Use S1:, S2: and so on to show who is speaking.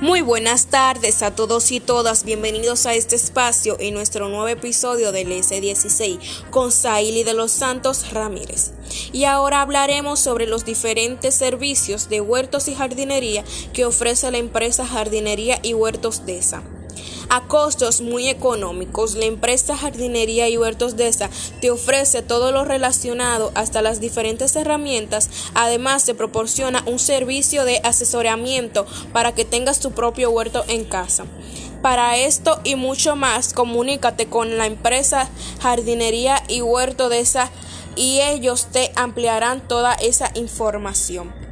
S1: Muy buenas tardes a todos y todas, bienvenidos a este espacio en nuestro nuevo episodio del S16 con Saili de los Santos Ramírez. Y ahora hablaremos sobre los diferentes servicios de huertos y jardinería que ofrece la empresa Jardinería y Huertos DESA. A costos muy económicos, la empresa Jardinería y Huertos DESA te ofrece todo lo relacionado hasta las diferentes herramientas. Además, te proporciona un servicio de asesoramiento para que tengas tu propio huerto en casa. Para esto y mucho más, comunícate con la empresa Jardinería y Huerto DESA y ellos te ampliarán toda esa información.